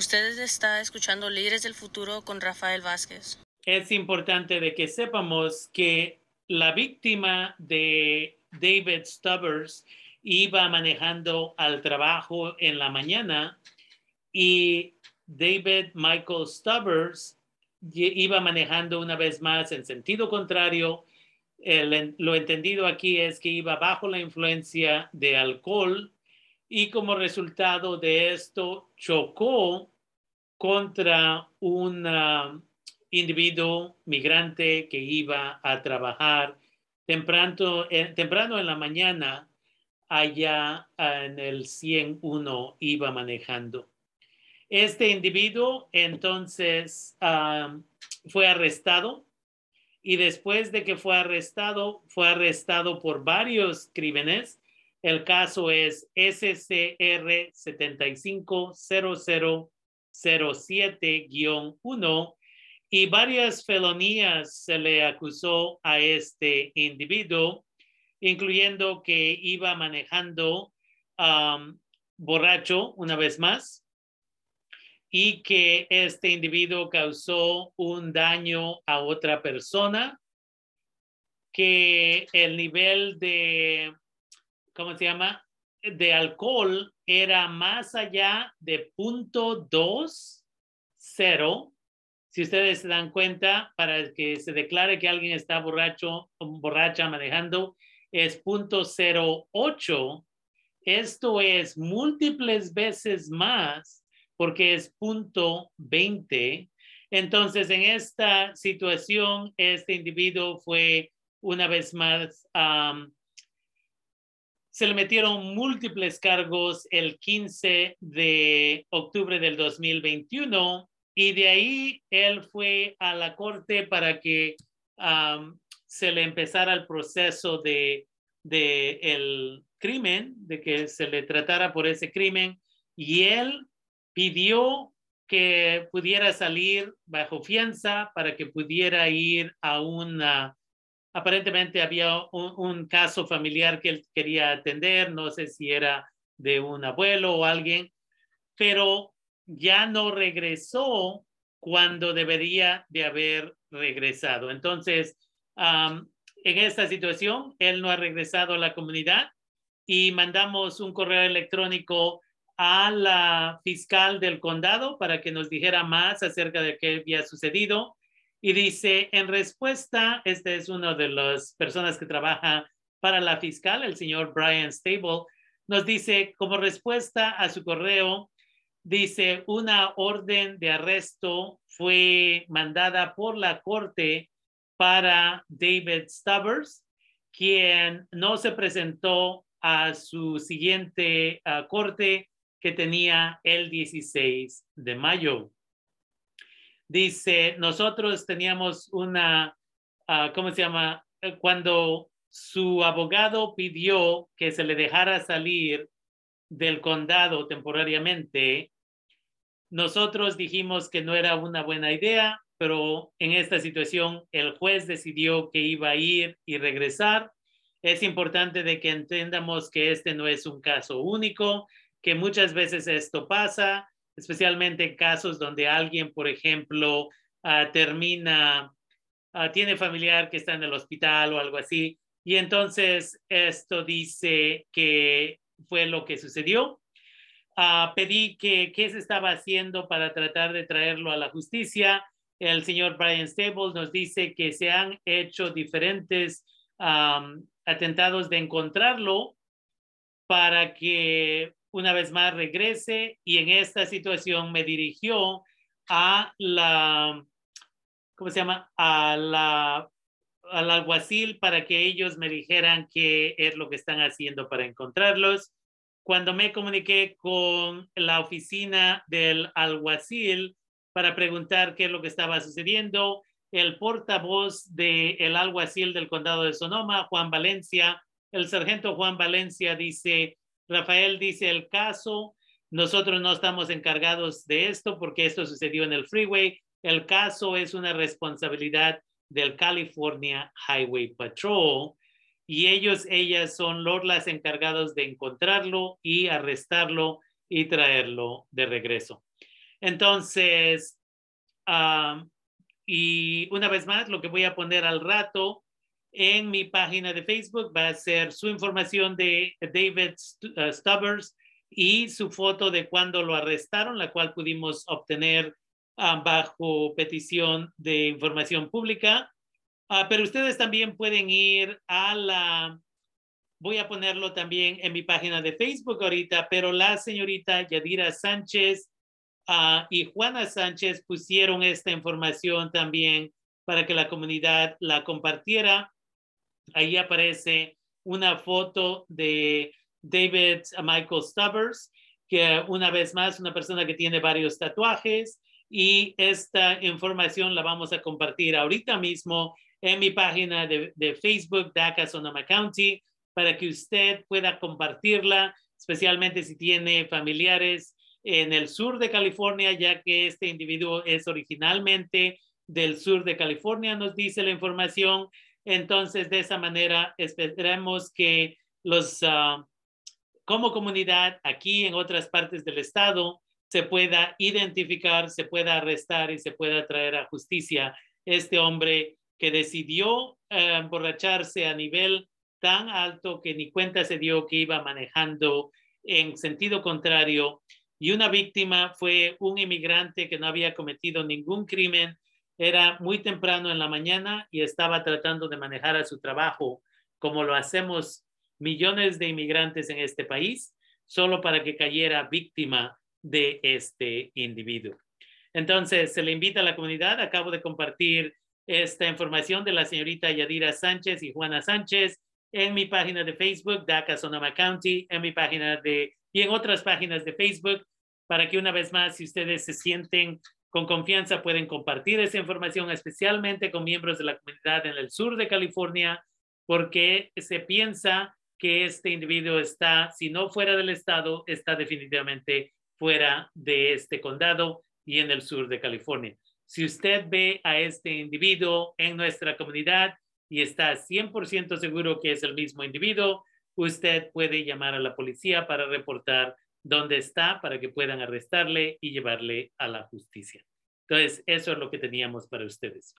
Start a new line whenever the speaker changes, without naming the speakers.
Usted está escuchando Líderes del Futuro con Rafael Vázquez.
Es importante de que sepamos que la víctima de David Stubbers iba manejando al trabajo en la mañana y David Michael Stubbers iba manejando una vez más en sentido contrario. lo entendido aquí es que iba bajo la influencia de alcohol y como resultado de esto chocó contra un ah, individuo migrante que iba a trabajar temprano, temprano en la mañana allá en el 101 iba manejando. Este individuo entonces fue arrestado y después de que fue arrestado, fue arrestado por varios crímenes. El caso es SCR 750007-1 y varias felonías se le acusó a este individuo, incluyendo que iba manejando borracho una vez más, y que este individuo causó un daño a otra persona, que el nivel de, ¿cómo se llama? De alcohol era más allá de punto dos cero. Si ustedes se dan cuenta, para que se declare que alguien está borracho borracha manejando, es punto cero ocho. Esto es múltiples veces más porque es punto 20. Entonces, en esta situación, este individuo fue una vez más, se le metieron múltiples cargos el 15 de octubre del 2021 y de ahí él fue a la corte para que se le empezara el proceso de, de el crimen, de que se le tratara por ese crimen y él pidió que pudiera salir bajo fianza para que pudiera ir a una, aparentemente había un, caso familiar que él quería atender, no sé si era de un abuelo o alguien, pero ya no regresó cuando debería de haber regresado. Entonces, en esta situación, él no ha regresado a la comunidad y mandamos un correo electrónico a la fiscal del condado para que nos dijera más acerca de qué había sucedido. Y dice, en respuesta, este es una de las personas que trabaja para la fiscal, el señor Brian Stable, nos dice, como respuesta a su correo, dice, una orden de arresto fue mandada por la corte para David Stubbers, quien no se presentó a su siguiente ah, corte que tenía el 16 de mayo. Dice, nosotros teníamos una, ah, ¿cómo se llama? Eh, cuando su abogado pidió que se le dejara salir del condado temporariamente, nosotros dijimos que no era una buena idea, pero en esta situación el juez decidió que iba a ir y regresar. Es importante de que entendamos que este no es un caso único, que muchas veces esto pasa, especialmente en casos donde alguien, por ejemplo, ah, termina, ah, tiene familiar que está en el hospital o algo así, y entonces esto dice que fue lo que sucedió. Ah, pedí que qué se estaba haciendo para tratar de traerlo a la justicia. El señor Brian Stables nos dice que se han hecho diferentes atentados de encontrarlo para que una vez más regrese y en esta situación me dirigió a la, ¿cómo se llama? A la, al alguacil para que ellos me dijeran qué es lo que están haciendo para encontrarlos. Cuando me comuniqué con la oficina del alguacil para preguntar qué es lo que estaba sucediendo, el portavoz del alguacil del condado de Sonoma, Juan Valencia, el sargento Juan Valencia dice, Rafael dice el caso, nosotros no estamos encargados de esto porque esto sucedió en el freeway. El caso es una responsabilidad del California Highway Patrol y ellos, ellas son los las encargados de encontrarlo y arrestarlo y traerlo de regreso. Entonces, y una vez más, lo que voy a poner al rato en mi página de Facebook va a ser su información de David uh, Stubbers y su foto de cuando lo arrestaron, la cual pudimos obtener ah, bajo petición de información pública. Ah, pero ustedes también pueden ir a la, voy a ponerlo también en mi página de Facebook ahorita, pero la señorita Yadira Sánchez ah, y Juana Sánchez pusieron esta información también para que la comunidad la compartiera. Ahí aparece una foto de David Michael Stubbers, que una vez más, una persona que tiene varios tatuajes y esta información la vamos a compartir ahorita mismo en mi página de, de Facebook, DACA Sonoma County, para que usted pueda compartirla, especialmente si tiene familiares en el sur de California, ya que este individuo es originalmente del sur de California, nos dice la información. Entonces, de esa manera, esperemos que los, uh, como comunidad aquí en otras partes del estado se pueda identificar, se pueda arrestar y se pueda traer a justicia este hombre que decidió eh, emborracharse a nivel tan alto que ni cuenta se dio que iba manejando en sentido contrario. Y una víctima fue un inmigrante que no había cometido ningún crimen. Era muy temprano en la mañana y estaba tratando de manejar a su trabajo como lo hacemos millones de inmigrantes en este país solo para que cayera víctima de este individuo. Entonces, se le invita a la comunidad. Acabo de compartir esta información de la señorita Yadira Sánchez y Juana Sánchez en mi página de Facebook, DACA Sonoma County, en mi página de, y en otras páginas de Facebook, para que una vez más, si ustedes se sienten con confianza, pueden compartir esa información, especialmente con miembros de la comunidad en el sur de California, porque se piensa que este individuo está, si no fuera del estado, está definitivamente fuera de este condado y en el sur de California. Si usted ve a este individuo en nuestra comunidad y está 100% seguro que es el mismo individuo, usted puede llamar a la policía para reportar dónde está para que puedan arrestarle y llevarle a la justicia. Entonces, eso es lo que teníamos para ustedes.